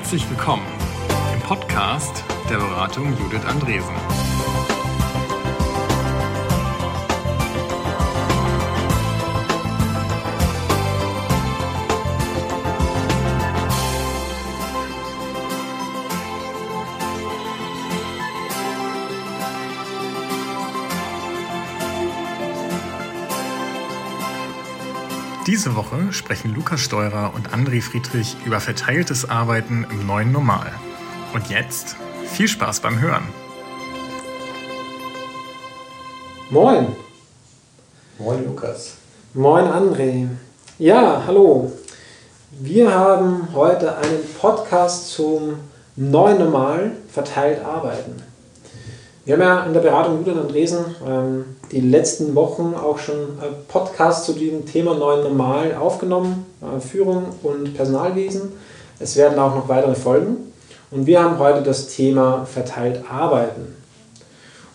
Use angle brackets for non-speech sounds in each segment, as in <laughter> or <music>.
Herzlich willkommen im Podcast der Beratung Judith Andresen. Diese Woche sprechen Lukas Steurer und André Friedrich über verteiltes Arbeiten im neuen Normal. Und jetzt viel Spaß beim Hören. Moin. Moin Lukas. Moin André. Ja, hallo. Wir haben heute einen Podcast zum neuen Normal verteilt arbeiten. Wir haben ja in der Beratung Judith Andresen ähm, die letzten Wochen auch schon Podcasts zu diesem Thema neuen Normal aufgenommen, äh, Führung und Personalwesen. Es werden auch noch weitere folgen. Und wir haben heute das Thema verteilt arbeiten.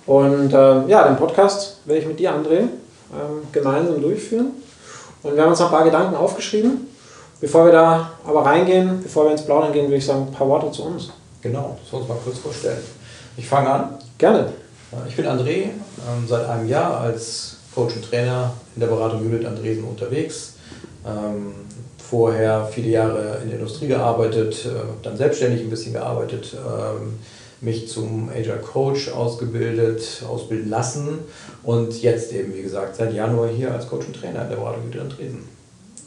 Und äh, ja, den Podcast werde ich mit dir, André, äh, gemeinsam durchführen. Und wir haben uns noch ein paar Gedanken aufgeschrieben. Bevor wir da aber reingehen, bevor wir ins Plaudern gehen, würde ich sagen, ein paar Worte zu uns. Genau, das wollen uns mal kurz vorstellen. Ich fange an. Gerne. Ich bin André, ähm, seit einem Jahr als Coach und Trainer in der Beratung Judith Andresen unterwegs. Ähm, vorher viele Jahre in der Industrie gearbeitet, äh, dann selbstständig ein bisschen gearbeitet, ähm, mich zum Agile Coach ausgebildet, ausbilden lassen und jetzt eben, wie gesagt, seit Januar hier als Coach und Trainer in der Beratung Judith Andresen.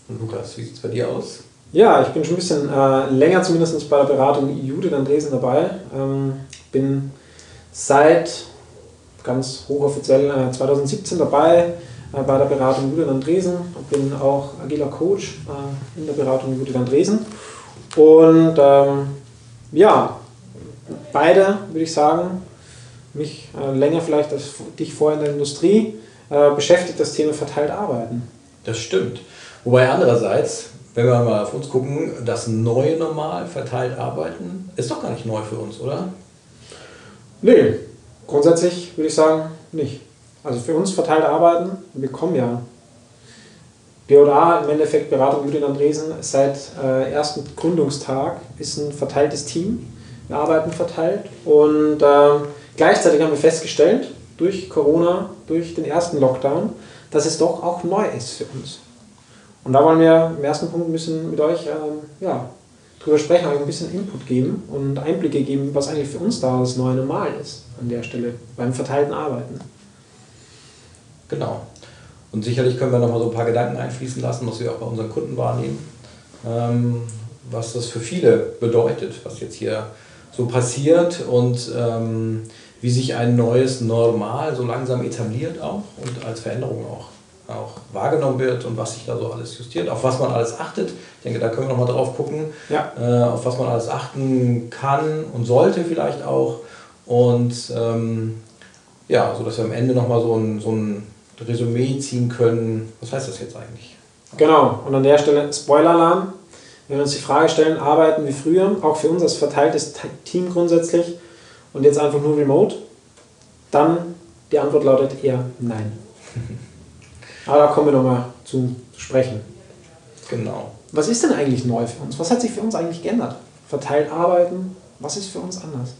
Und Lukas, wie sieht es bei dir aus? Ja, ich bin schon ein bisschen äh, länger zumindest bei der Beratung Judith Andresen dabei. Ähm, bin seit ganz hochoffiziell äh, 2017 dabei äh, bei der Beratung Judith Andresen. Bin auch agiler Coach äh, in der Beratung Judith Andresen. Und ähm, ja, beide würde ich sagen, mich äh, länger vielleicht als dich vorher in der Industrie äh, beschäftigt das Thema verteilt arbeiten. Das stimmt. Wobei andererseits, wenn wir mal auf uns gucken, das neue Normal verteilt arbeiten, ist doch gar nicht neu für uns, oder? Nee, grundsätzlich würde ich sagen, nicht. Also für uns verteilt arbeiten, wir kommen ja. BOA im Endeffekt Beratung Judith Andresen seit äh, ersten Gründungstag ist ein verteiltes Team. Wir arbeiten verteilt und äh, gleichzeitig haben wir festgestellt, durch Corona, durch den ersten Lockdown, dass es doch auch neu ist für uns. Und da wollen wir im ersten Punkt ein bisschen mit euch ähm, ja, drüber sprechen, euch ein bisschen Input geben und Einblicke geben, was eigentlich für uns da das neue Normal ist an der Stelle beim verteilten Arbeiten. Genau. Und sicherlich können wir noch mal so ein paar Gedanken einfließen lassen, was wir auch bei unseren Kunden wahrnehmen, ähm, was das für viele bedeutet, was jetzt hier so passiert und ähm, wie sich ein neues Normal so langsam etabliert auch und als Veränderung auch auch wahrgenommen wird und was sich da so alles justiert, auf was man alles achtet. Ich denke, da können wir nochmal drauf gucken, ja. äh, auf was man alles achten kann und sollte vielleicht auch. Und ähm, ja, so dass wir am Ende nochmal so ein, so ein Resümee ziehen können. Was heißt das jetzt eigentlich? Genau, und an der Stelle Spoiler-Alarm. Wenn wir uns die Frage stellen, arbeiten wie früher, auch für uns als verteiltes Team grundsätzlich und jetzt einfach nur remote, dann die Antwort lautet eher nein. <laughs> Aber da kommen wir nochmal zu sprechen. Genau. Was ist denn eigentlich neu für uns? Was hat sich für uns eigentlich geändert? Verteilt arbeiten, was ist für uns anders?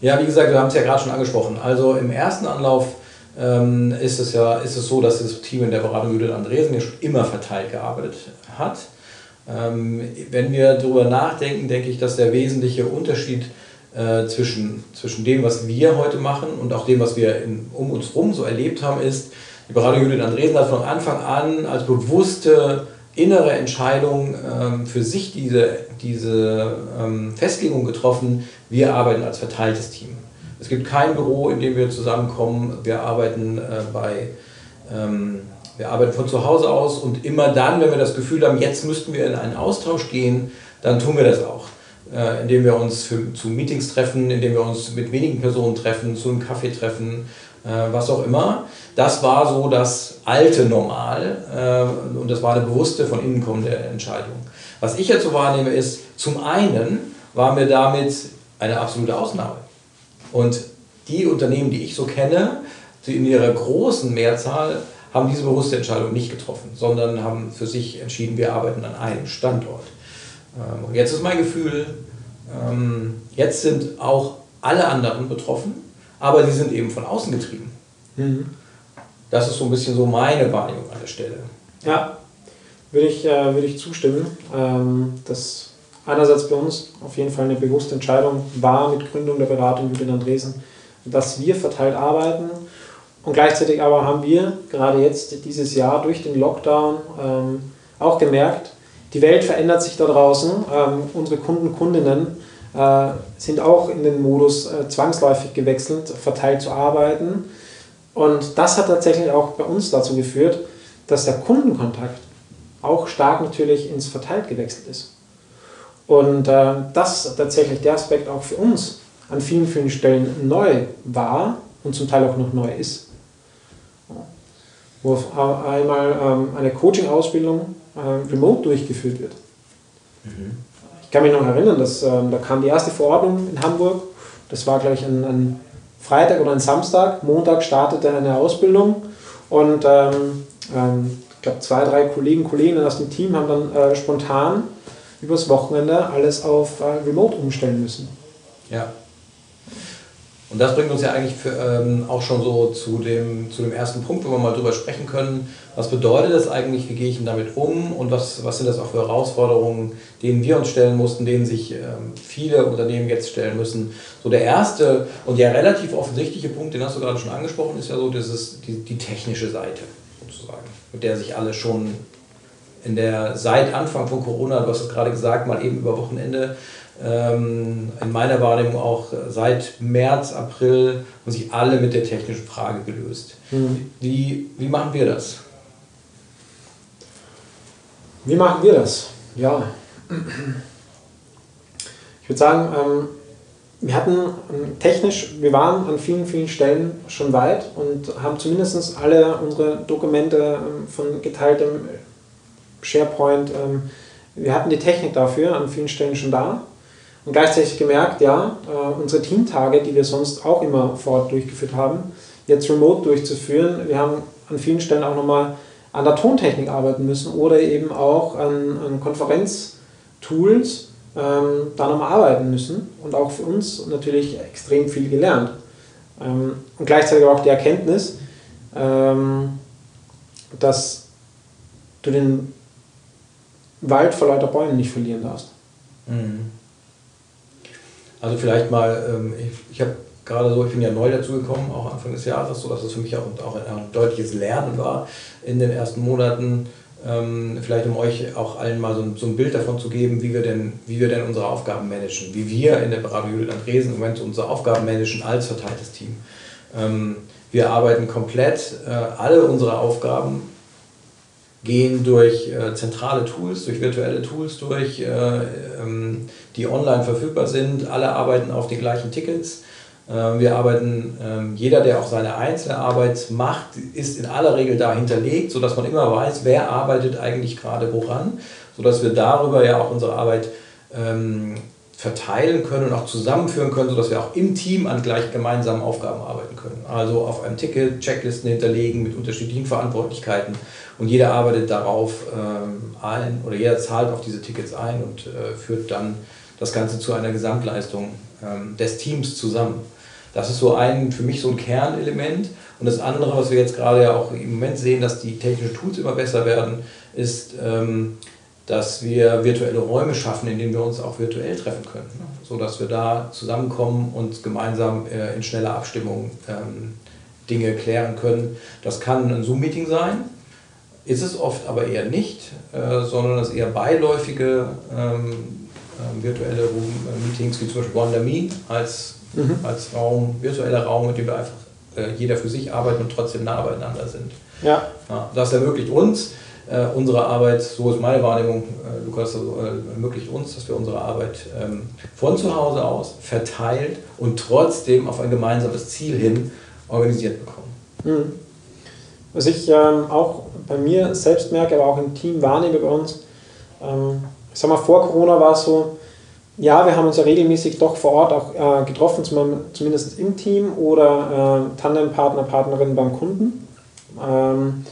Ja, wie gesagt, wir haben es ja gerade schon angesprochen. Also im ersten Anlauf ähm, ist, es ja, ist es so, dass das Team in der Beratung Judith Andresen ja schon immer verteilt gearbeitet hat. Ähm, wenn wir darüber nachdenken, denke ich, dass der wesentliche Unterschied äh, zwischen, zwischen dem, was wir heute machen und auch dem, was wir in, um uns herum so erlebt haben, ist, die Beratung Judith Andresen hat von Anfang an als bewusste innere Entscheidung ähm, für sich diese, diese ähm, Festlegung getroffen, wir arbeiten als verteiltes Team. Es gibt kein Büro, in dem wir zusammenkommen. Wir arbeiten äh, bei ähm, wir arbeiten von zu Hause aus und immer dann, wenn wir das Gefühl haben, jetzt müssten wir in einen Austausch gehen, dann tun wir das auch. Äh, indem wir uns für, zu Meetings treffen, indem wir uns mit wenigen Personen treffen, zu einem Kaffee treffen, äh, was auch immer. Das war so das alte Normal äh, und das war eine bewusste von innen kommende Entscheidung. Was ich jetzt so wahrnehme ist, zum einen waren wir damit eine absolute Ausnahme. Und die Unternehmen, die ich so kenne, die in ihrer großen Mehrzahl haben diese bewusste Entscheidung nicht getroffen, sondern haben für sich entschieden, wir arbeiten an einem Standort. Ähm, jetzt ist mein Gefühl, ähm, jetzt sind auch alle anderen betroffen, aber sie sind eben von außen getrieben. Mhm. Das ist so ein bisschen so meine Wahrnehmung an der Stelle. Ja, würde ich, äh, würde ich zustimmen. Ähm, dass einerseits bei uns auf jeden Fall eine bewusste Entscheidung war mit Gründung der Beratung Judith Andresen, dass wir verteilt arbeiten. Und gleichzeitig aber haben wir gerade jetzt dieses Jahr durch den Lockdown ähm, auch gemerkt, die Welt verändert sich da draußen. Ähm, unsere Kunden, Kundinnen sind auch in den Modus äh, zwangsläufig gewechselt, verteilt zu arbeiten. Und das hat tatsächlich auch bei uns dazu geführt, dass der Kundenkontakt auch stark natürlich ins Verteilt gewechselt ist. Und äh, das tatsächlich der Aspekt auch für uns an vielen, vielen Stellen neu war und zum Teil auch noch neu ist. Wo einmal ähm, eine Coaching-Ausbildung äh, remote durchgeführt wird. Mhm. Ich kann mich noch erinnern, dass ähm, da kam die erste Verordnung in Hamburg. Das war gleich ein, ein Freitag oder ein Samstag. Montag startete eine Ausbildung und ähm, ähm, ich glaube zwei, drei Kollegen, Kolleginnen aus dem Team haben dann äh, spontan übers Wochenende alles auf äh, Remote umstellen müssen. Ja. Und das bringt uns ja eigentlich für, ähm, auch schon so zu dem, zu dem ersten Punkt, wo wir mal drüber sprechen können. Was bedeutet das eigentlich? Wie gehe ich denn damit um? Und was, was sind das auch für Herausforderungen, denen wir uns stellen mussten, denen sich ähm, viele Unternehmen jetzt stellen müssen? So der erste und ja relativ offensichtliche Punkt, den hast du gerade schon angesprochen, ist ja so dieses, die, die technische Seite sozusagen, mit der sich alle schon in der seit Anfang von Corona, du hast es gerade gesagt, mal eben über Wochenende in meiner Wahrnehmung auch seit März, April haben sich alle mit der technischen Frage gelöst. Mhm. Wie, wie machen wir das? Wie machen wir das? Ja, ich würde sagen, ähm, wir hatten ähm, technisch, wir waren an vielen, vielen Stellen schon weit und haben zumindest alle unsere Dokumente von geteiltem SharePoint, wir hatten die Technik dafür an vielen Stellen schon da und gleichzeitig gemerkt, ja, äh, unsere Teamtage, die wir sonst auch immer vor Ort durchgeführt haben, jetzt remote durchzuführen. Wir haben an vielen Stellen auch nochmal an der Tontechnik arbeiten müssen oder eben auch an, an Konferenztools ähm, da nochmal arbeiten müssen und auch für uns natürlich extrem viel gelernt. Ähm, und gleichzeitig auch die Erkenntnis, ähm, dass du den Wald vor lauter Bäumen nicht verlieren darfst. Mhm. Also vielleicht mal, ähm, ich, ich habe gerade so, ich bin ja neu dazugekommen, auch Anfang des Jahres, so dass es für mich auch, auch ein, deutliches Lernen war in den ersten Monaten. Ähm, vielleicht um euch auch allen mal so ein, so ein, Bild davon zu geben, wie wir, denn, wie wir denn unsere Aufgaben managen, wie wir in der Beratung Judith Andresen im Moment unsere Aufgaben managen als verteiltes Team. Ähm, wir arbeiten komplett äh, alle unsere Aufgaben gehen durch äh, zentrale Tools, durch virtuelle Tools durch, äh, ähm, die online verfügbar sind. Alle arbeiten auf den gleichen Tickets. Äh, wir arbeiten, ähm, jeder, der auch seine einzelne Arbeit macht, ist in aller Regel da hinterlegt, sodass man immer weiß, wer arbeitet eigentlich gerade woran, sodass wir darüber ja auch unsere Arbeit ähm, verteilen können und auch zusammenführen können, sodass wir auch im Team an gleich gemeinsamen Aufgaben arbeiten können. Also auf einem Ticket Checklisten hinterlegen mit unterschiedlichen Verantwortlichkeiten und jeder arbeitet darauf ähm, ein oder jeder zahlt auf diese Tickets ein und äh, führt dann das Ganze zu einer Gesamtleistung ähm, des Teams zusammen. Das ist so ein, für mich so ein Kernelement. Und das andere, was wir jetzt gerade ja auch im Moment sehen, dass die technischen Tools immer besser werden, ist, ähm, dass wir virtuelle Räume schaffen, in denen wir uns auch virtuell treffen können, ne? sodass wir da zusammenkommen und gemeinsam äh, in schneller Abstimmung ähm, Dinge klären können. Das kann ein Zoom-Meeting sein, ist es oft aber eher nicht, äh, sondern es eher beiläufige ähm, äh, virtuelle Meetings, wie zum Beispiel WonderMe als, mhm. als Raum, virtueller Raum, mit dem wir einfach äh, jeder für sich arbeiten und trotzdem nah beieinander sind. Ja. ja das ermöglicht uns, äh, unsere Arbeit, so ist meine Wahrnehmung, äh, Lukas, also, äh, ermöglicht uns, dass wir unsere Arbeit ähm, von zu Hause aus verteilt und trotzdem auf ein gemeinsames Ziel hin organisiert bekommen. Mhm. Was ich ähm, auch bei mir selbst merke, aber auch im Team wahrnehme bei uns, ähm, ich sag mal, vor Corona war es so, ja, wir haben uns ja regelmäßig doch vor Ort auch äh, getroffen, zumindest im Team oder äh, Tandempartner, Partnerin beim Kunden. Ähm,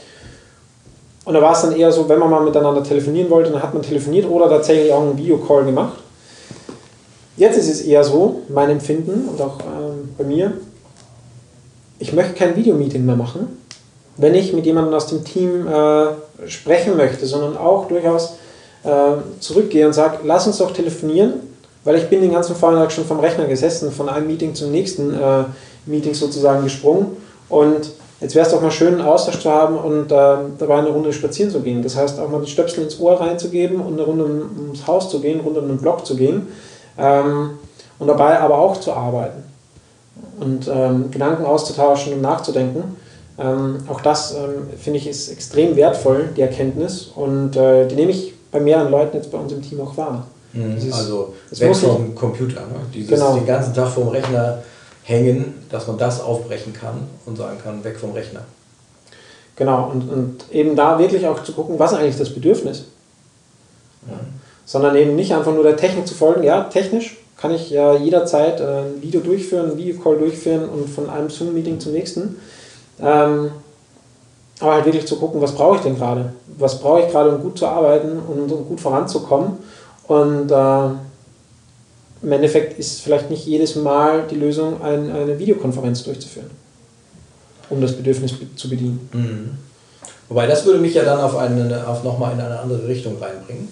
Und da war es dann eher so, wenn man mal miteinander telefonieren wollte, dann hat man telefoniert oder tatsächlich auch einen Videocall gemacht. Jetzt ist es eher so, mein Empfinden und auch ähm, bei mir, ich möchte kein Videomeeting mehr machen, wenn ich mit jemandem aus dem Team äh, sprechen möchte, sondern auch durchaus äh, zurückgehe und sage, lass uns doch telefonieren, weil ich bin den ganzen Vormittag schon vom Rechner gesessen, von einem Meeting zum nächsten äh, Meeting sozusagen gesprungen und jetzt wäre es doch mal schön, einen Austausch zu haben und äh, dabei eine Runde spazieren zu gehen. Das heißt, auch mal die Stöpsel ins Ohr reinzugeben und eine Runde ums Haus zu gehen, runter um den Block zu gehen ähm, und dabei aber auch zu arbeiten und ähm, Gedanken auszutauschen und nachzudenken. Ähm, auch das ähm, finde ich ist extrem wertvoll, die Erkenntnis und äh, die nehme ich bei mehreren Leuten jetzt bei uns im Team auch wahr. Mhm, Dieses, also weg vom Computer, ne? Dieses, genau. den ganzen Tag vorm Rechner hängen, dass man das aufbrechen kann und sagen kann, weg vom Rechner. Genau, und, und eben da wirklich auch zu gucken, was eigentlich das Bedürfnis. Ja. Sondern eben nicht einfach nur der Technik zu folgen. Ja, technisch kann ich ja jederzeit äh, ein Video durchführen, ein Videocall durchführen und von einem Zoom-Meeting zum nächsten. Ähm, aber halt wirklich zu gucken, was brauche ich denn gerade? Was brauche ich gerade, um gut zu arbeiten und um gut voranzukommen? Und äh, im Endeffekt ist vielleicht nicht jedes Mal die Lösung, ein, eine Videokonferenz durchzuführen, um das Bedürfnis zu bedienen. Mhm. Wobei das würde mich ja dann auf, auf nochmal in eine andere Richtung reinbringen,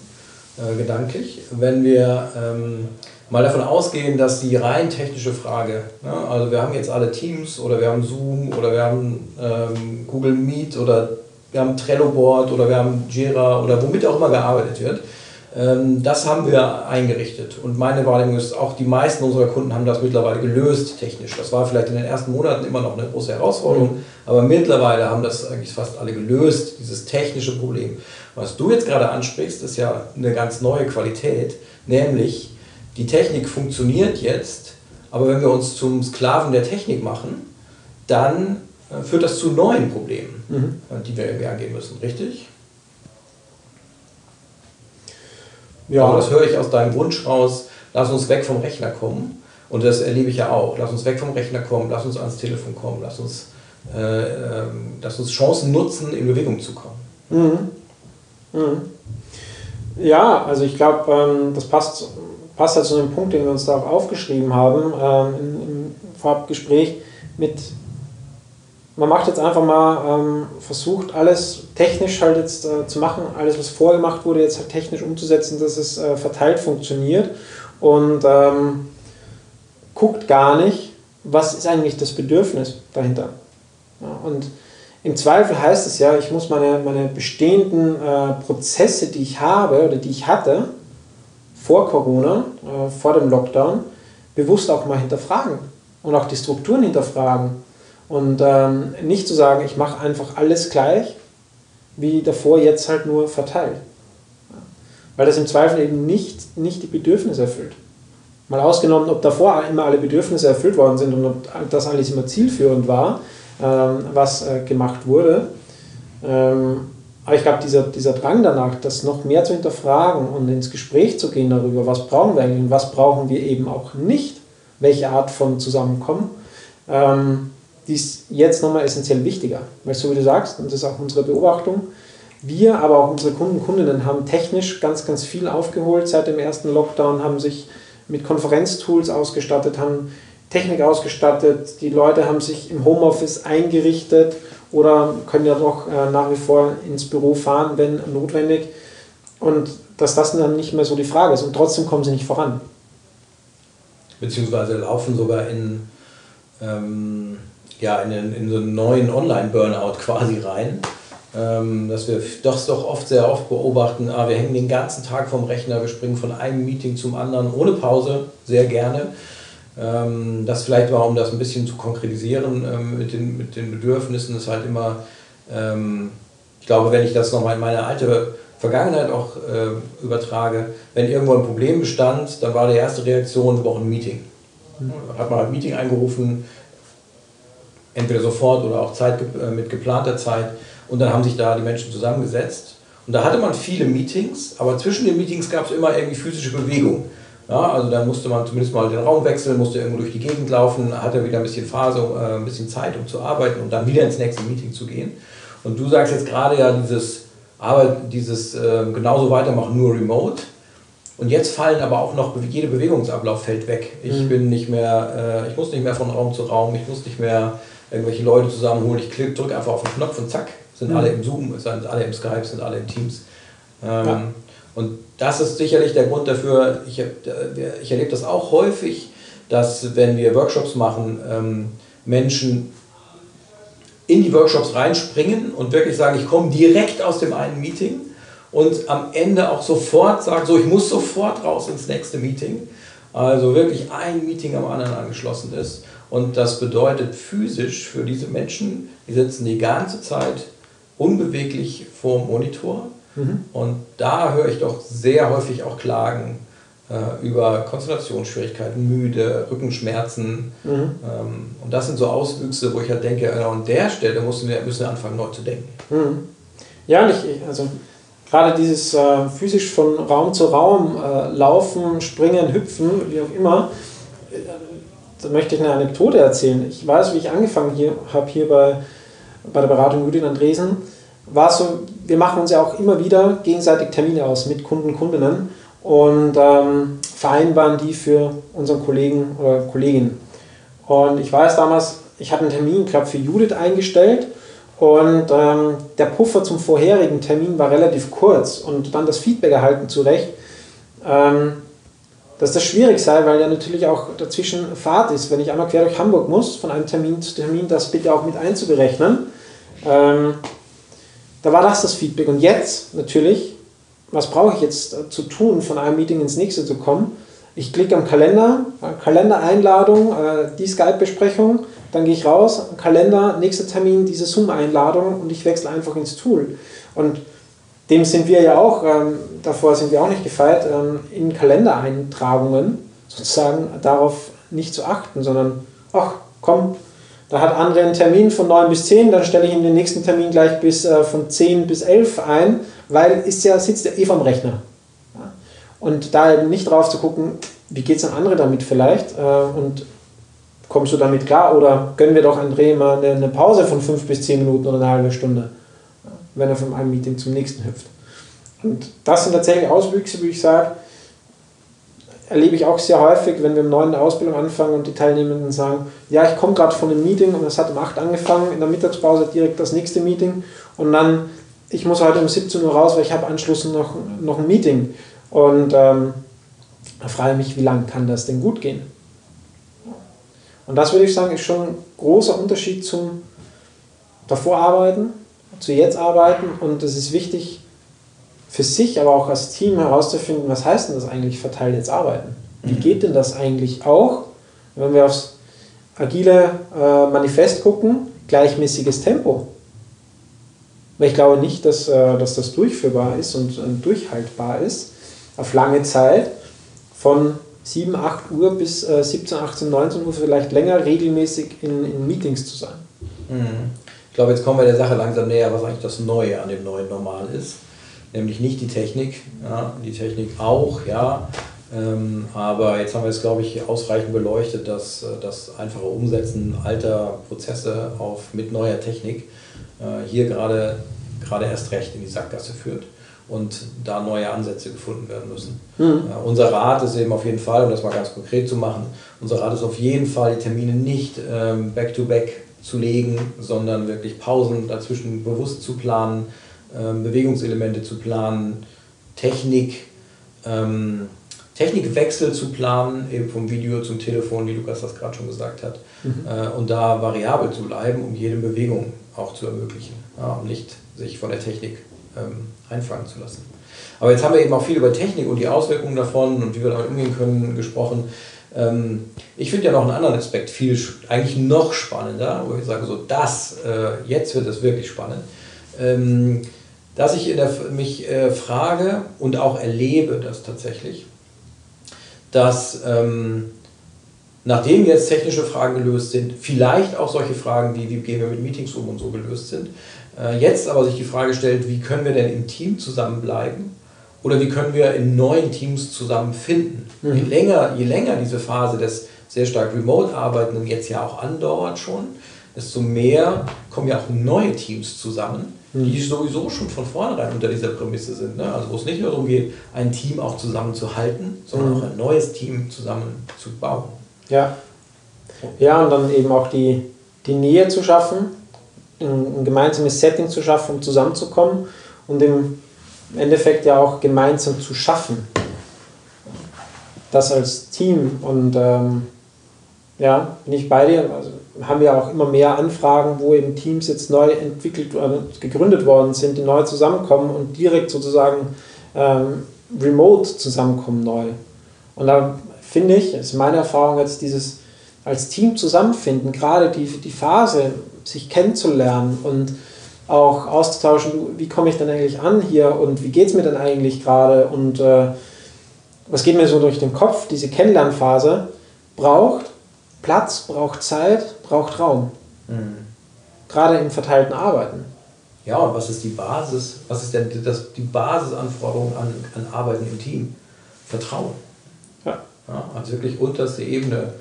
äh, gedanklich. Wenn wir ähm, mal davon ausgehen, dass die rein technische Frage, ne, also wir haben jetzt alle Teams oder wir haben Zoom oder wir haben ähm, Google Meet oder wir haben Trello Board oder wir haben Jira oder womit auch immer gearbeitet wird, das haben wir eingerichtet. Und meine Wahrnehmung ist, auch die meisten unserer Kunden haben das mittlerweile gelöst technisch. Das war vielleicht in den ersten Monaten immer noch eine große Herausforderung, mhm. aber mittlerweile haben das eigentlich fast alle gelöst, dieses technische Problem. Was du jetzt gerade ansprichst, ist ja eine ganz neue Qualität, nämlich die Technik funktioniert jetzt, aber wenn wir uns zum Sklaven der Technik machen, dann äh, führt das zu neuen Problemen, mhm. die wir irgendwie angehen müssen, richtig? Ja. Aber das höre ich aus deinem Wunsch raus, lass uns weg vom Rechner kommen. Und das erlebe ich ja auch. Lass uns weg vom Rechner kommen, lass uns ans Telefon kommen, lass uns, äh, äh, lass uns Chancen nutzen, in Bewegung zu kommen. Mhm. Mhm. Ja, also ich glaube, ähm, das passt, passt halt zu dem Punkt, den wir uns da auch aufgeschrieben haben ähm, im, im Vorabgespräch mit man macht jetzt einfach mal, ähm, versucht alles technisch halt jetzt äh, zu machen, alles was vorgemacht wurde, jetzt halt technisch umzusetzen, dass es äh, verteilt funktioniert. Und ähm, guckt gar nicht, was ist eigentlich das Bedürfnis dahinter. Ja, und im Zweifel heißt es ja, ich muss meine, meine bestehenden äh, Prozesse, die ich habe oder die ich hatte, vor Corona, äh, vor dem Lockdown, bewusst auch mal hinterfragen und auch die Strukturen hinterfragen und ähm, nicht zu sagen, ich mache einfach alles gleich, wie davor jetzt halt nur verteilt. Weil das im Zweifel eben nicht, nicht die Bedürfnisse erfüllt. Mal ausgenommen, ob davor immer alle Bedürfnisse erfüllt worden sind und ob das alles immer zielführend war, ähm, was äh, gemacht wurde. Ähm, aber ich glaube, dieser, dieser Drang danach, das noch mehr zu hinterfragen und ins Gespräch zu gehen darüber, was brauchen wir eigentlich und was brauchen wir eben auch nicht, welche Art von Zusammenkommen, ähm, die ist jetzt nochmal essentiell wichtiger. Weil so wie du sagst, und das ist auch unsere Beobachtung, wir, aber auch unsere Kunden und Kundinnen haben technisch ganz, ganz viel aufgeholt seit dem ersten Lockdown, haben sich mit Konferenztools ausgestattet, haben Technik ausgestattet, die Leute haben sich im Homeoffice eingerichtet oder können ja doch äh, nach wie vor ins Büro fahren, wenn notwendig. Und dass das dann nicht mehr so die Frage ist und trotzdem kommen sie nicht voran. Beziehungsweise laufen sogar in ähm, ja, in, in so einen neuen Online-Burnout quasi rein. Ähm, dass wir das doch oft sehr oft beobachten, ah, wir hängen den ganzen Tag vom Rechner, wir springen von einem Meeting zum anderen ohne Pause, sehr gerne. Ähm, das vielleicht war, um das ein bisschen zu konkretisieren ähm, mit, den, mit den Bedürfnissen, ist halt immer, ähm, ich glaube, wenn ich das nochmal in meine alte Vergangenheit auch äh, übertrage, wenn irgendwo ein Problem bestand, dann war die erste Reaktion, wir brauchen ein Meeting. Mhm. Hat man ein Meeting eingerufen, entweder sofort oder auch Zeit, äh, mit geplanter Zeit. Und dann haben sich da die Menschen zusammengesetzt. Und da hatte man viele Meetings, aber zwischen den Meetings gab es immer irgendwie physische Bewegung. Ja, also dann musste man zumindest mal den Raum wechseln, musste irgendwo durch die Gegend laufen, hatte wieder ein bisschen Phase, äh, ein bisschen Zeit, um zu arbeiten und dann wieder ins nächste Meeting zu gehen. Und du sagst jetzt gerade ja dieses aber dieses äh, genauso weitermachen, nur remote. Und jetzt fallen aber auch noch, jede Bewegungsablauf fällt weg. Ich mhm. bin nicht mehr, äh, ich muss nicht mehr von Raum zu Raum, ich muss nicht mehr irgendwelche Leute zusammenholen. Ich drücke einfach auf den Knopf und zack, sind mhm. alle im Zoom, sind alle im Skype, sind alle im Teams. Ähm, ja. Und das ist sicherlich der Grund dafür, ich, ich erlebe das auch häufig, dass wenn wir Workshops machen, ähm, Menschen in die Workshops reinspringen und wirklich sagen, ich komme direkt aus dem einen Meeting und am Ende auch sofort sagen, so ich muss sofort raus ins nächste Meeting. Also wirklich ein Meeting am anderen angeschlossen ist. Und das bedeutet physisch für diese Menschen, die sitzen die ganze Zeit unbeweglich vor dem Monitor. Mhm. Und da höre ich doch sehr häufig auch Klagen äh, über Konzentrationsschwierigkeiten, müde, Rückenschmerzen. Mhm. Ähm, und das sind so Auswüchse, wo ich halt denke, an der Stelle müssen wir, müssen wir anfangen, neu zu denken. Mhm. Ja, nicht, also gerade dieses äh, physisch von Raum zu Raum äh, laufen, springen, hüpfen, wie auch immer, äh, da möchte ich eine Anekdote erzählen. Ich weiß, wie ich angefangen hier, habe hier bei, bei der Beratung Judith Andresen, war so, wir machen uns ja auch immer wieder gegenseitig Termine aus mit Kunden, Kundinnen. Und ähm, vereinbaren die für unseren Kollegen oder Kolleginnen. Und ich weiß damals, ich hatte einen Termin, glaube, für Judith eingestellt. Und ähm, der Puffer zum vorherigen Termin war relativ kurz. Und dann das Feedback erhalten zurecht, ähm, dass das schwierig sei, weil ja natürlich auch dazwischen Fahrt ist. Wenn ich einmal quer durch Hamburg muss, von einem Termin zu Termin, das bitte auch mit einzuberechnen. Ähm, da war das das Feedback. Und jetzt natürlich was brauche ich jetzt äh, zu tun, von einem Meeting ins nächste zu kommen? Ich klicke am Kalender, äh, Kalendereinladung, äh, die Skype-Besprechung, dann gehe ich raus, Kalender, nächster Termin, diese Zoom-Einladung und ich wechsle einfach ins Tool. Und dem sind wir ja auch, ähm, davor sind wir auch nicht gefeit, ähm, in Kalendereintragungen sozusagen darauf nicht zu achten, sondern, ach komm, da hat André einen Termin von 9 bis 10, dann stelle ich ihm den nächsten Termin gleich bis äh, von 10 bis 11 ein weil ist ja, sitzt ja eh vom Rechner. Ja? Und da eben nicht drauf zu gucken, wie geht es an andere damit vielleicht äh, und kommst du damit klar oder gönnen wir doch André mal eine, eine, Pause von fünf bis zehn Minuten oder eine halbe Stunde? Wenn er von einem Meeting zum nächsten hüpft. Und das sind tatsächlich Auswüchse, wie ich sage, erlebe ich auch sehr häufig, wenn wir im neuen Ausbildung anfangen und die Teilnehmenden sagen, ja, ich komme gerade von einem Meeting und es hat um 8 angefangen, in der Mittagspause direkt das nächste Meeting und dann ich muss heute um 17 Uhr raus, weil ich habe Anschluss noch, noch ein Meeting. Und ähm, da frage ich mich, wie lange kann das denn gut gehen? Und das würde ich sagen, ist schon ein großer Unterschied zum davor arbeiten, zu jetzt arbeiten. Und es ist wichtig für sich, aber auch als Team herauszufinden, was heißt denn das eigentlich verteilt jetzt arbeiten? Wie mhm. geht denn das eigentlich auch, wenn wir aufs agile äh, Manifest gucken, gleichmäßiges Tempo? Weil ich glaube nicht, dass, äh, dass das durchführbar ist und, und durchhaltbar ist auf lange Zeit von 7, 8 Uhr bis äh, 17, 18, 19 Uhr vielleicht länger regelmäßig in, in Meetings zu sein. Mhm. Ich glaube, jetzt kommen wir der Sache langsam näher, was eigentlich das Neue an dem neuen Normal ist. Nämlich nicht die Technik, ja, die Technik auch, ja, ähm, aber jetzt haben wir es, glaube ich, ausreichend beleuchtet, dass äh, das einfache Umsetzen alter Prozesse auf, mit neuer Technik äh, hier gerade, gerade erst recht in die Sackgasse führt und da neue Ansätze gefunden werden müssen. Mhm. Äh, unser Rat ist eben auf jeden Fall, um das mal ganz konkret zu machen, unser Rat ist auf jeden Fall, die Termine nicht ähm, back-to-back -back zu legen, sondern wirklich Pausen dazwischen bewusst zu planen, ähm, Bewegungselemente zu planen, Technik, ähm, Technikwechsel zu planen, eben vom Video zum Telefon, wie Lukas das gerade schon gesagt hat, mhm. äh, und da variabel zu bleiben, um jede Bewegung auch zu ermöglichen, ja, um nicht sich von der Technik ähm, einfangen zu lassen. Aber jetzt haben wir eben auch viel über Technik und die Auswirkungen davon und wie wir damit umgehen können gesprochen. Ähm, ich finde ja noch einen anderen Aspekt viel, eigentlich noch spannender, wo ich sage, so das, äh, jetzt wird es wirklich spannend. Ähm, dass ich mich äh, frage und auch erlebe das tatsächlich, dass ähm, nachdem jetzt technische Fragen gelöst sind, vielleicht auch solche Fragen wie, wie gehen wir mit Meetings um und so gelöst sind, äh, jetzt aber sich die Frage stellt, wie können wir denn im Team zusammenbleiben oder wie können wir in neuen Teams zusammenfinden. Mhm. Je, länger, je länger diese Phase des sehr stark Remote-Arbeitenden jetzt ja auch andauert schon, desto mehr kommen ja auch neue Teams zusammen, die sowieso schon von vornherein unter dieser Prämisse sind. Ne? Also wo es nicht nur darum geht, ein Team auch zusammenzuhalten, sondern mhm. auch ein neues Team zusammenzubauen. Ja. Ja, und dann eben auch die, die Nähe zu schaffen, ein, ein gemeinsames Setting zu schaffen, um zusammenzukommen und im Endeffekt ja auch gemeinsam zu schaffen. Das als Team und ähm, ja, bin ich bei dir. Also haben wir auch immer mehr Anfragen, wo eben Teams jetzt neu entwickelt äh, gegründet worden sind, die neu zusammenkommen und direkt sozusagen ähm, remote zusammenkommen neu. Und da finde ich, ist meine Erfahrung jetzt dieses als Team zusammenfinden, gerade die, die Phase, sich kennenzulernen und auch auszutauschen, wie komme ich denn eigentlich an hier und wie geht es mir denn eigentlich gerade und äh, was geht mir so durch den Kopf, diese Kennenlernphase braucht Platz, braucht Zeit, braucht Raum. Mhm. Gerade im verteilten Arbeiten. Ja, und was ist die Basis? Was ist denn das, die Basisanforderung an, an Arbeiten im Team? Vertrauen. Ja. ja also wirklich unterste Ebene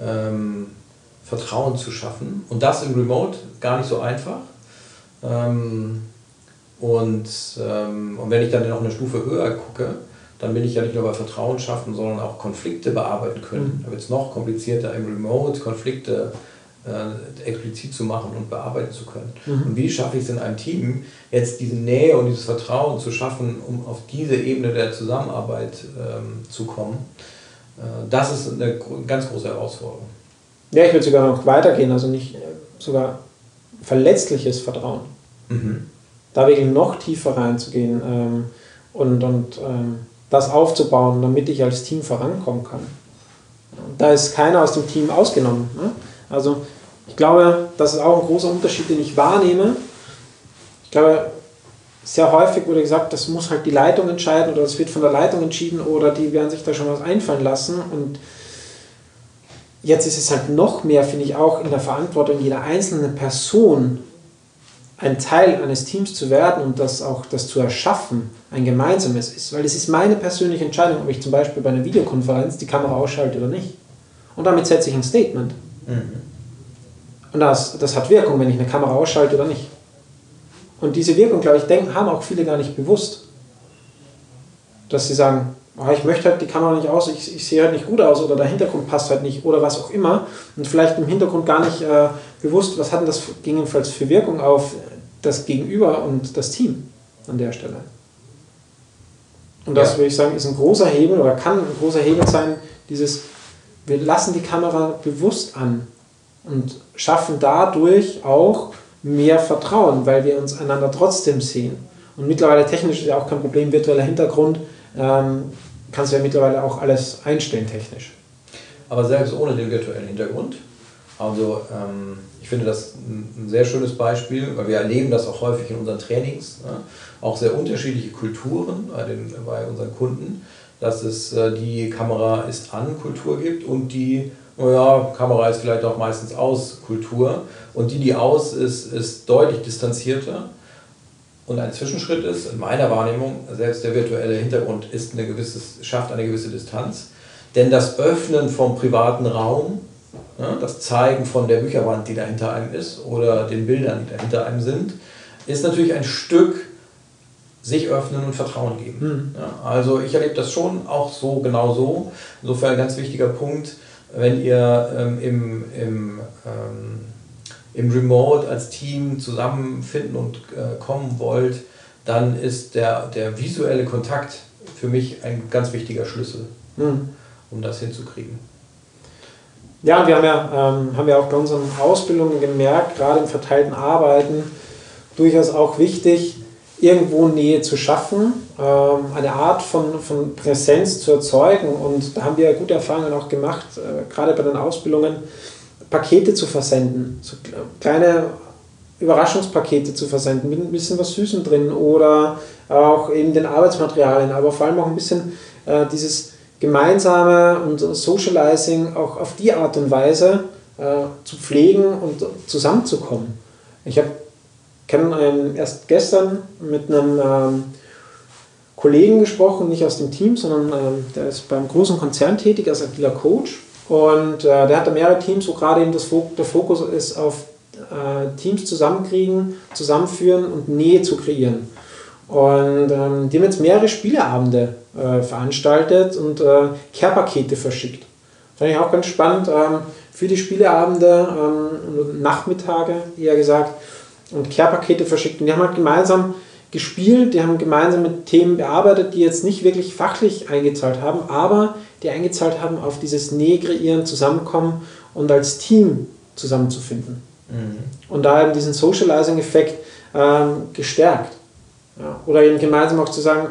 ähm, Vertrauen zu schaffen. Und das im Remote gar nicht so einfach. Ähm, und, ähm, und wenn ich dann noch eine Stufe höher gucke, dann bin ich ja nicht nur bei Vertrauen schaffen, sondern auch Konflikte bearbeiten können. Mhm. Da wird es noch komplizierter im Remote, Konflikte äh, explizit zu machen und bearbeiten zu können. Mhm. Und wie schaffe ich es in einem Team, jetzt diese Nähe und dieses Vertrauen zu schaffen, um auf diese Ebene der Zusammenarbeit ähm, zu kommen? Äh, das ist eine ganz große Herausforderung. Ja, ich würde sogar noch weitergehen, also nicht äh, sogar verletzliches Vertrauen. Mhm. Da wirklich noch tiefer reinzugehen ähm, und, und ähm, das aufzubauen, damit ich als Team vorankommen kann. Da ist keiner aus dem Team ausgenommen. Ne? Also ich glaube, das ist auch ein großer Unterschied, den ich wahrnehme. Ich glaube, sehr häufig wurde gesagt, das muss halt die Leitung entscheiden oder das wird von der Leitung entschieden oder die werden sich da schon was einfallen lassen. Und jetzt ist es halt noch mehr, finde ich, auch in der Verantwortung jeder einzelnen Person, ein Teil eines Teams zu werden und das auch das zu erschaffen, ein gemeinsames ist. Weil es ist meine persönliche Entscheidung, ob ich zum Beispiel bei einer Videokonferenz die Kamera ausschalte oder nicht. Und damit setze ich ein Statement. Mhm. Und das, das hat Wirkung, wenn ich eine Kamera ausschalte oder nicht. Und diese Wirkung, glaube ich, denken, haben auch viele gar nicht bewusst. Dass sie sagen, ich möchte halt die Kamera nicht aus, ich, ich sehe halt nicht gut aus oder der Hintergrund passt halt nicht oder was auch immer. Und vielleicht im Hintergrund gar nicht äh, bewusst, was hat denn das gegebenenfalls für Wirkung auf das Gegenüber und das Team an der Stelle. Und das ja. würde ich sagen, ist ein großer Hebel oder kann ein großer Hebel sein, dieses, wir lassen die Kamera bewusst an und schaffen dadurch auch mehr Vertrauen, weil wir uns einander trotzdem sehen. Und mittlerweile technisch ist ja auch kein Problem, virtueller Hintergrund, ähm, kannst du ja mittlerweile auch alles einstellen technisch. Aber selbst ohne den virtuellen Hintergrund, also ähm, ich finde das ein, sehr schönes Beispiel, weil wir erleben das auch häufig in unseren Trainings, ne? auch sehr unterschiedliche Kulturen bei, den, bei unseren Kunden, dass es äh, die Kamera ist an Kultur gibt und die naja, Kamera ist vielleicht auch meistens aus Kultur und die, die aus ist, ist deutlich distanzierter. Und ein Zwischenschritt ist, in meiner Wahrnehmung, selbst der virtuelle Hintergrund ist eine gewisse, schafft eine gewisse Distanz. Denn das Öffnen vom privaten Raum, ja, das Zeigen von der Bücherwand, die da hinter einem ist, oder den Bildern, die da hinter einem sind, ist natürlich ein Stück sich öffnen und Vertrauen geben. Ja, also ich erlebe das schon auch so, genau so. Insofern ein ganz wichtiger Punkt, wenn ihr ähm, im, im, ähm, im Remote als Team zusammenfinden und äh, kommen wollt, dann ist der, der visuelle Kontakt für mich ein ganz wichtiger Schlüssel, mhm. um das hinzukriegen. Ja, wir haben ja, ähm, haben ja auch bei unseren Ausbildungen gemerkt, gerade im verteilten Arbeiten, durchaus auch wichtig, irgendwo Nähe zu schaffen, ähm, eine Art von, von Präsenz zu erzeugen. Und da haben wir gute Erfahrungen auch gemacht, äh, gerade bei den Ausbildungen, Pakete zu versenden, so kleine Überraschungspakete zu versenden, mit ein bisschen was Süßem drin oder auch eben den Arbeitsmaterialien, aber vor allem auch ein bisschen äh, dieses gemeinsame und Socializing auch auf die Art und Weise äh, zu pflegen und zusammenzukommen. Ich habe kenne erst gestern mit einem ähm, Kollegen gesprochen, nicht aus dem Team, sondern ähm, der ist beim großen Konzern tätig als agiler Coach. Und äh, der hat da mehrere Teams, wo gerade eben das, der Fokus ist auf äh, Teams zusammenkriegen, zusammenführen und Nähe zu kreieren. Und ähm, die haben jetzt mehrere Spieleabende äh, veranstaltet und äh, Care-Pakete verschickt. Fand ich auch ganz spannend ähm, für die Spieleabende, ähm, Nachmittage eher gesagt, und Care-Pakete verschickt. Und die haben halt gemeinsam gespielt, die haben gemeinsam mit Themen bearbeitet, die jetzt nicht wirklich fachlich eingezahlt haben, aber die eingezahlt haben auf dieses Nähe kreieren, Zusammenkommen und als Team zusammenzufinden. Mhm. Und da eben diesen Socializing-Effekt ähm, gestärkt. Ja, oder eben gemeinsam auch zu sagen,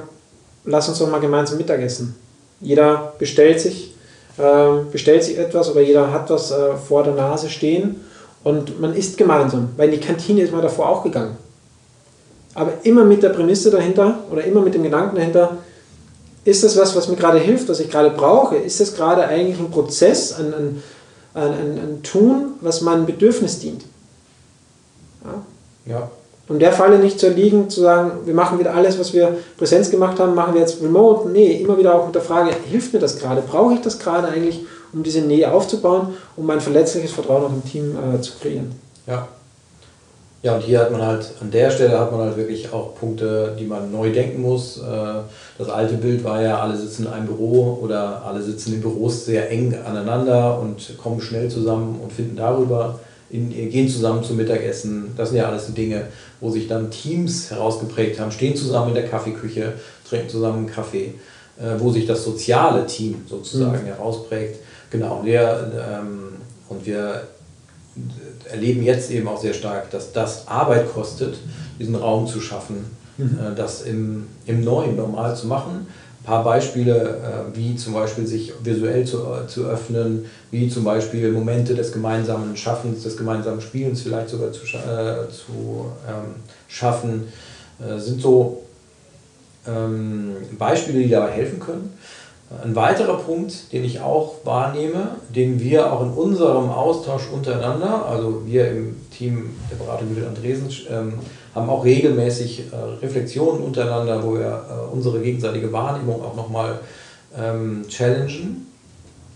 lass uns doch mal gemeinsam Mittagessen. Jeder bestellt sich, äh, bestellt sich etwas oder jeder hat was äh, vor der Nase stehen und man isst gemeinsam. Weil in die Kantine ist man davor auch gegangen. Aber immer mit der Prämisse dahinter oder immer mit dem Gedanken dahinter, ist das was, was mir gerade hilft, was ich gerade brauche? Ist das gerade eigentlich ein Prozess, ein, ein, ein, ein, Tun, was meinem Bedürfnis dient? Ja. ja um der Falle nicht zu erliegen, zu sagen, wir machen wieder alles, was wir Präsenz gemacht haben, machen wir jetzt remote. Nee, immer wieder auch mit der Frage, hilft mir das gerade? Brauche ich das gerade eigentlich, um diese Nähe aufzubauen, um mein verletzliches Vertrauen auch im Team äh, zu kreieren? Ja. Ja, und hier hat man halt, an der Stelle hat man halt wirklich auch Punkte, die man neu denken muss. Äh, das alte Bild war ja, alle sitzen in einem Büro oder alle sitzen in Büros sehr eng aneinander und kommen schnell zusammen und finden darüber in, gehen zusammen zum Mittagessen. Das sind ja alles die Dinge, wo sich dann Teams herausgeprägt haben, stehen zusammen in der Kaffeeküche, trinken zusammen einen Kaffee, äh, wo sich das soziale Team sozusagen mhm. herausprägt. Genau, wir, ähm, und wir erleben jetzt eben auch sehr stark, dass das Arbeit kostet, diesen Raum zu schaffen, mhm. äh, das im, im Neuen normal zu machen ein paar Beispiele, äh, wie zum Beispiel sich visuell zu, zu öffnen, wie zum Beispiel Momente des gemeinsamen Schaffens, des gemeinsamen Spielens vielleicht sogar zu, äh, zu ähm, schaffen, äh, sind so ähm, Beispiele, die dabei helfen können. Ein weiterer Punkt, den ich auch wahrnehme, den wir auch in unserem Austausch untereinander, also wir im Team der Beratung Judith Andresen, ähm, haben auch regelmäßig äh, Reflexionen untereinander, wo wir äh, unsere gegenseitige Wahrnehmung auch nochmal ähm, challengen.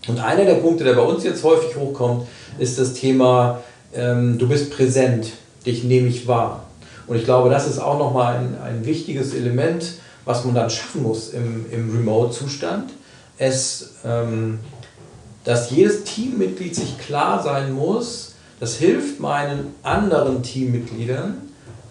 Und einer der Punkte, der bei uns jetzt häufig hochkommt, ist das Thema, ähm, du bist präsent, dich nehme ich wahr. Und ich glaube, das ist auch nochmal ein, ein wichtiges Element, was man dann schaffen muss im, im Remote-Zustand. Es, ähm, dass jedes Teammitglied sich klar sein muss, das hilft meinen anderen Teammitgliedern,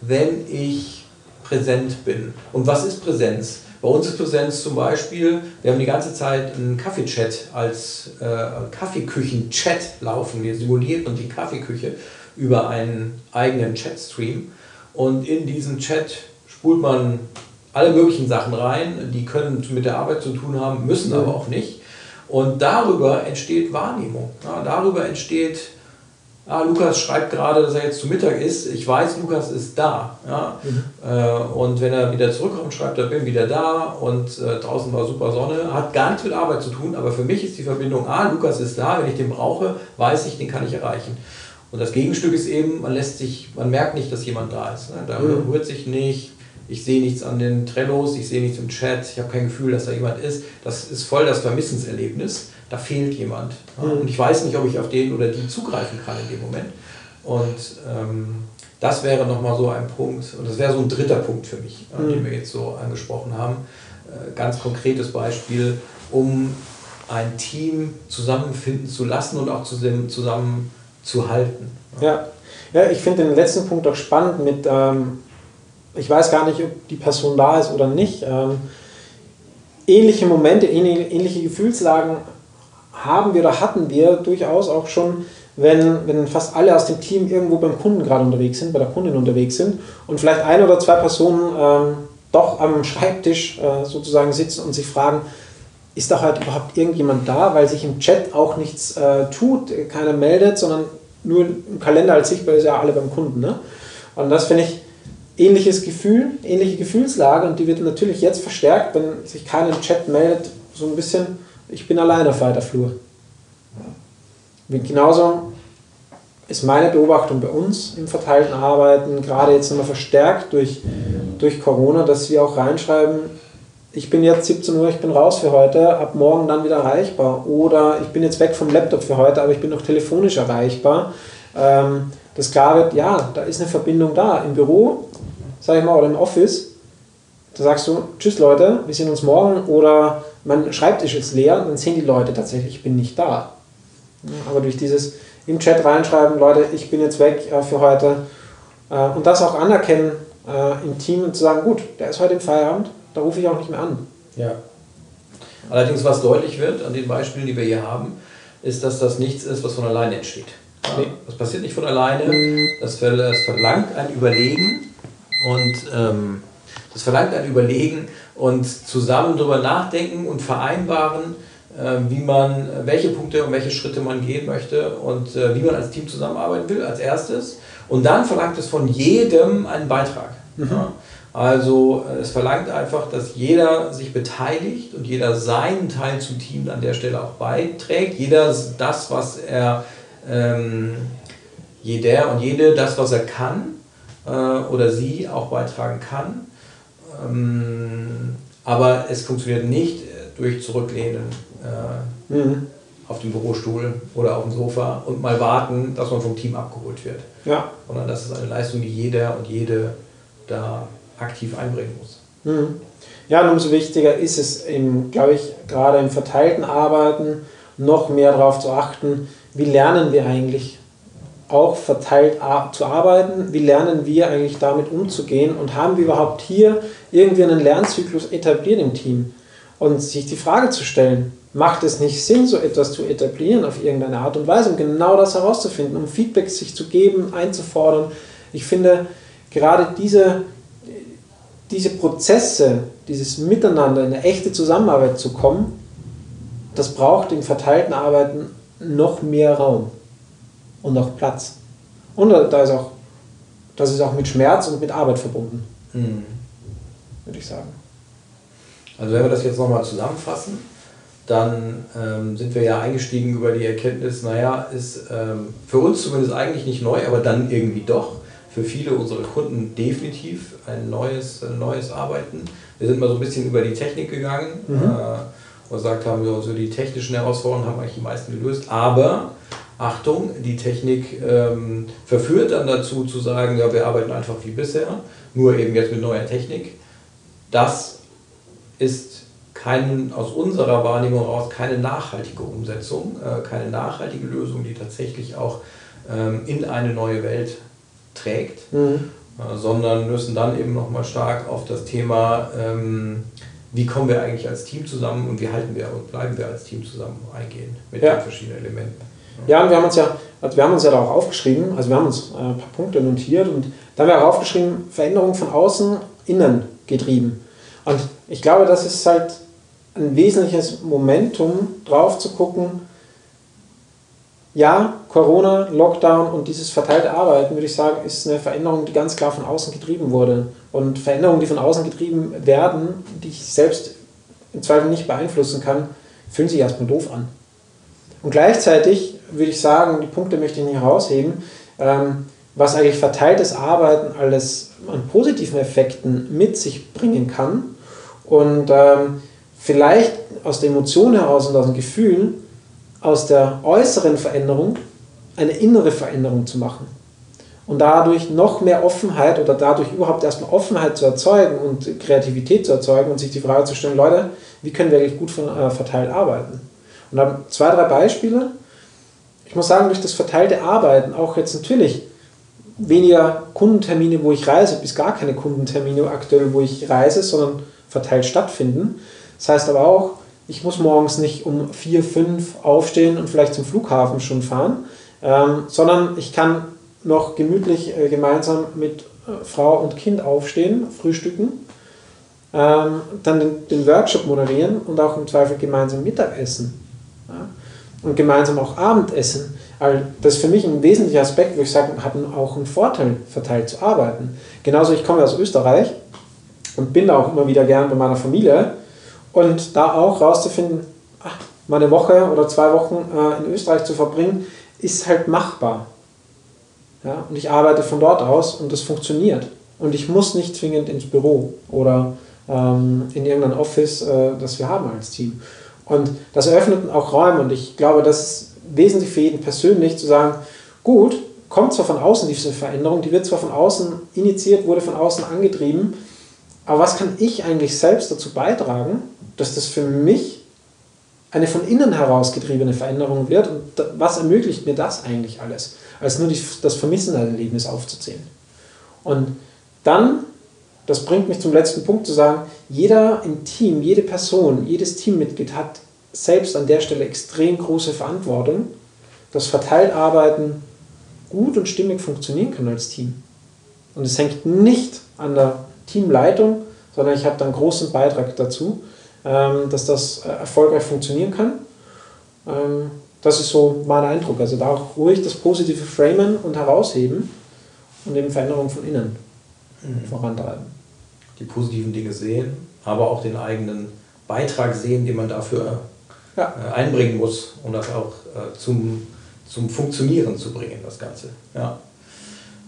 wenn ich präsent bin. Und was ist Präsenz? Bei uns ist Präsenz zum Beispiel, wir haben die ganze Zeit einen Kaffeechat als äh, Kaffeeküchen-Chat laufen. Wir simulieren die Kaffeeküche über einen eigenen Chatstream. Und in diesen Chat spult man alle möglichen Sachen rein, die können mit der Arbeit zu tun haben, müssen aber auch nicht. Und darüber entsteht Wahrnehmung. Ja, darüber entsteht ah, Lukas schreibt gerade, dass er jetzt zu Mittag ist. Ich weiß, Lukas ist da. Ja? Mhm. Äh, und wenn er wieder zurückkommt, schreibt er, bin wieder da und äh, draußen war super Sonne. Hat gar nichts mit Arbeit zu tun, aber für mich ist die Verbindung, ah, Lukas ist da, wenn ich den brauche, weiß ich, den kann ich erreichen. Und das Gegenstück ist eben, man lässt sich, man merkt nicht, dass jemand da ist. Ne? Da mhm. rührt sich nicht, ich sehe nichts an den Trellos, ich sehe nichts im Chat, ich habe kein Gefühl, dass da jemand ist. Das ist voll das Vermissenserlebnis da fehlt jemand. Mhm. Und ich weiß nicht, ob ich auf den oder die zugreifen kann in dem Moment. Und ähm, das wäre nochmal so ein Punkt, und das wäre so ein dritter Punkt für mich, mhm. den wir jetzt so angesprochen haben. Äh, ganz konkretes Beispiel, um ein Team zusammenfinden zu lassen und auch zusammen, zusammen zu halten. Ja, ja ich finde den letzten Punkt auch spannend mit, ähm, ich weiß gar nicht, ob die Person da ist oder nicht. Ähm, ähnliche Momente, ähnliche Gefühlslagen haben wir oder hatten wir durchaus auch schon, wenn, wenn fast alle aus dem Team irgendwo beim Kunden gerade unterwegs sind, bei der Kundin unterwegs sind und vielleicht ein oder zwei Personen ähm, doch am Schreibtisch äh, sozusagen sitzen und sich fragen, ist da halt überhaupt irgendjemand da, weil sich im Chat auch nichts äh, tut, keiner meldet, sondern nur im Kalender als sichtbar ist ja alle beim Kunden. Ne? Und das finde ich ähnliches Gefühl, ähnliche Gefühlslage und die wird natürlich jetzt verstärkt, wenn sich keiner im Chat meldet, so ein bisschen ich bin alleine auf weiter Flur. Genauso ist meine Beobachtung bei uns im verteilten Arbeiten, gerade jetzt nochmal verstärkt durch, durch Corona, dass wir auch reinschreiben, ich bin jetzt 17 Uhr, ich bin raus für heute, ab morgen dann wieder erreichbar. Oder ich bin jetzt weg vom Laptop für heute, aber ich bin noch telefonisch erreichbar. Ähm, dass klar wird, ja, da ist eine Verbindung da. Im Büro, sag ich mal, oder im Office, da sagst du, tschüss Leute, wir sehen uns morgen oder mein Schreibtisch ist leer, dann sehen die Leute tatsächlich, ich bin nicht da. Aber durch dieses im Chat reinschreiben, Leute, ich bin jetzt weg äh, für heute äh, und das auch anerkennen äh, im Team und zu sagen, gut, der ist heute im Feierabend, da rufe ich auch nicht mehr an. Ja. Allerdings, was deutlich wird an den Beispielen, die wir hier haben, ist, dass das nichts ist, was von alleine entsteht. Ja, nee. Das passiert nicht von alleine. Das, das verlangt ein Überlegen und ähm, das verlangt ein Überlegen und zusammen darüber nachdenken und vereinbaren, äh, wie man, welche Punkte und welche Schritte man gehen möchte und äh, wie man als Team zusammenarbeiten will, als erstes. Und dann verlangt es von jedem einen Beitrag. Mhm. Ja. Also äh, es verlangt einfach, dass jeder sich beteiligt und jeder seinen Teil zum Team an der Stelle auch beiträgt. Jeder das, was er, ähm, jeder und jede das, was er kann äh, oder sie auch beitragen kann. Ähm, aber es funktioniert nicht äh, durch Zurücklehnen äh, mhm. auf dem Bürostuhl oder auf dem Sofa und mal warten, dass man vom Team abgeholt wird. Ja. Sondern das ist eine Leistung, die jeder und jede da aktiv einbringen muss. Mhm. Ja, und umso wichtiger ist es, glaube ich, gerade im verteilten Arbeiten noch mehr darauf zu achten, wie lernen wir eigentlich auch verteilt zu arbeiten, wie lernen wir eigentlich damit umzugehen? Und haben wir überhaupt hier irgendwie einen Lernzyklus etabliert im Team? Und sich die Frage zu stellen, macht es nicht Sinn, so etwas zu etablieren auf irgendeine Art und Weise, um genau das herauszufinden, um Feedback sich zu geben, einzufordern. Ich finde, gerade diese diese Prozesse, dieses Miteinander in eine echte Zusammenarbeit zu kommen, das braucht im verteilten Arbeiten noch mehr Raum und auch Platz. Und da ist auch, das ist auch mit Schmerz und mit Arbeit verbunden, mhm. würde ich sagen. Also wenn wir das jetzt nochmal zusammenfassen, dann ähm, sind wir ja eingestiegen über die Erkenntnis, naja, ist ähm, für uns zumindest eigentlich nicht neu, aber dann irgendwie doch für viele unserer Kunden definitiv ein neues, ein neues Arbeiten. Wir sind mal so ein bisschen über die Technik gegangen mhm. äh, und gesagt haben, wir so die technischen Herausforderungen haben eigentlich die meisten gelöst, aber Achtung, die Technik ähm, verführt dann dazu zu sagen, ja, wir arbeiten einfach wie bisher, nur eben jetzt mit neuer Technik. Das ist kein, aus unserer Wahrnehmung heraus keine nachhaltige Umsetzung, äh, keine nachhaltige Lösung, die tatsächlich auch ähm, in eine neue Welt trägt, mhm. äh, sondern müssen dann eben nochmal stark auf das Thema, ähm, wie kommen wir eigentlich als Team zusammen und wie halten wir und bleiben wir als Team zusammen eingehen mit ja. den verschiedenen Elementen. Ja, und wir haben uns ja, also wir haben uns ja da auch aufgeschrieben, also wir haben uns äh, ein paar Punkte notiert und da haben wir auch aufgeschrieben, Veränderung von außen, innen getrieben. Und ich glaube, das ist halt ein wesentliches Momentum, drauf zu gucken, ja, Corona, Lockdown und dieses verteilte Arbeiten, würde ich sagen, ist eine Veränderung, die ganz klar von außen getrieben wurde. Und Veränderungen, die von außen getrieben werden, die ich selbst im Zweifel nicht beeinflussen kann, fühlen sich erstmal doof an. Und gleichzeitig würde ich sagen, die Punkte möchte ich nicht herausheben, ähm, was eigentlich verteiltes Arbeiten alles an positiven Effekten mit sich bringen kann. Und ähm, vielleicht aus der Emotion heraus und aus dem Gefühl aus der äußeren Veränderung eine innere Veränderung zu machen. Und dadurch noch mehr Offenheit oder dadurch überhaupt erstmal Offenheit zu erzeugen und Kreativität zu erzeugen und sich die Frage zu stellen, Leute, wie können wir eigentlich gut äh, verteilt arbeiten? Und dann zwei, drei Beispiele. Ich muss sagen, durch das verteilte Arbeiten, auch jetzt natürlich weniger Kundentermine, wo ich reise, bis gar keine Kundentermine aktuell, wo ich reise, sondern verteilt stattfinden. Das heißt aber auch, ich muss morgens nicht um vier, fünf aufstehen und vielleicht zum Flughafen schon fahren, ähm, sondern ich kann noch gemütlich äh, gemeinsam mit äh, Frau und Kind aufstehen, frühstücken, ähm, dann den, den, Workshop moderieren und auch im Zweifel gemeinsam Mittagessen ja? und gemeinsam auch Abendessen. Das ist für mich ein wesentlicher Aspekt, wo ich sage, hat auch einen Vorteil, verteilt zu arbeiten. Genauso, ich komme aus Österreich und bin da auch immer wieder gern bei meiner Familie und da auch rauszufinden, ach, mal eine Woche oder zwei Wochen äh, in Österreich zu verbringen, ist halt machbar. Ja? Und ich arbeite von dort aus und das funktioniert. Und ich muss nicht zwingend ins Büro oder ähm, in irgendein Office, äh, das wir haben als Team. Und das eröffnet auch Räume und ich glaube, das ist wesentlich für jeden persönlich zu sagen, gut, kommt zwar von außen diese Veränderung, die wird zwar von außen initiiert, wurde von außen angetrieben, aber was kann ich eigentlich selbst dazu beitragen, dass das für mich eine von innen herausgetriebene Veränderung wird und was ermöglicht mir das eigentlich alles, als nur die, das Vermissenerlebnis aufzuzählen. Und dann, das bringt mich zum letzten Punkt zu sagen, jeder im Team, jede Person, jedes Teammitglied hat selbst an der Stelle extrem große Verantwortung, dass Verteilarbeiten gut und stimmig funktionieren kann als Team. Und es hängt nicht an der Teamleitung, sondern ich habe da einen großen Beitrag dazu, ähm, dass das äh, erfolgreich funktionieren kann. Ähm, das ist so mein Eindruck. Also da auch ruhig das positive Framen und herausheben und eben Veränderungen von innen mhm. vorantreiben. Die positiven Dinge sehen, aber auch den eigenen Beitrag sehen, den man dafür ja. Äh, einbringen muss, um das auch äh, zum, zum Funktionieren zu bringen, das Ganze. Ja.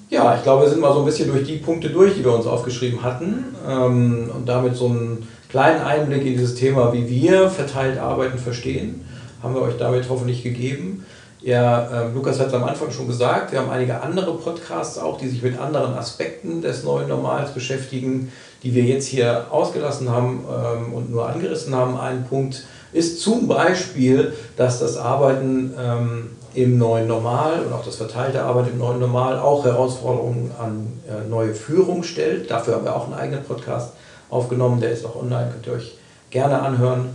Ja, ich glaube, wir sind mal so ein bisschen durch die Punkte durch, die wir uns aufgeschrieben hatten ähm, und damit so einen kleinen Einblick in dieses Thema, wie wir verteilt arbeiten, verstehen, haben wir euch damit hoffentlich gegeben. Ja, äh, Lukas hat es am Anfang schon gesagt, wir haben einige andere Podcasts auch, die sich mit anderen Aspekten des neuen Normals beschäftigen, die wir jetzt hier ausgelassen haben ähm, und nur angerissen haben. Ein Punkt ist zum Beispiel, dass das Arbeiten ähm, im neuen Normal und auch das verteilte Arbeiten im neuen Normal auch Herausforderungen an äh, neue Führung stellt. Dafür haben wir auch einen eigenen Podcast aufgenommen, der ist auch online, könnt ihr euch gerne anhören.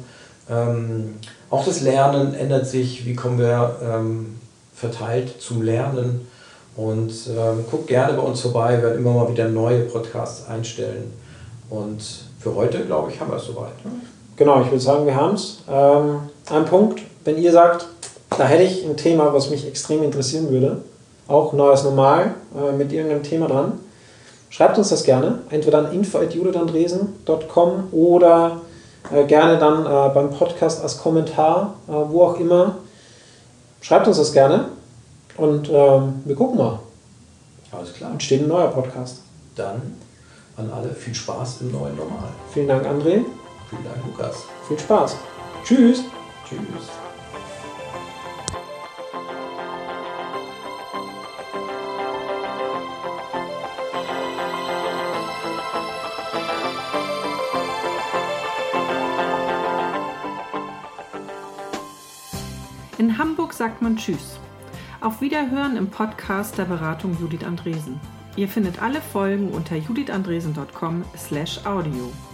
Ähm, auch das Lernen ändert sich, wie kommen wir ähm, verteilt zum Lernen und ähm, guckt gerne bei uns vorbei, wir werden immer mal wieder neue Podcasts einstellen und für heute, glaube ich, haben wir es soweit. Ne? Genau, ich würde sagen, wir haben es. Ähm, ein Punkt, wenn ihr sagt, da hätte ich ein Thema, was mich extrem interessieren würde, auch neues Normal äh, mit irgendeinem Thema dran, schreibt uns das gerne. Entweder an info.judithandresen.com oder äh, gerne dann äh, beim Podcast als Kommentar, äh, wo auch immer. Schreibt uns das gerne und ähm, wir gucken mal. Alles klar. Entsteht ein neuer Podcast. Dann an alle viel Spaß im neuen Normal. Vielen Dank, André. Vielen Dank, Lukas. Viel Spaß. Tschüss. Tschüss. In Hamburg sagt man Tschüss. Auf Wiederhören im Podcast der Beratung Judith Andresen. Ihr findet alle Folgen unter judithandresen.com/audio.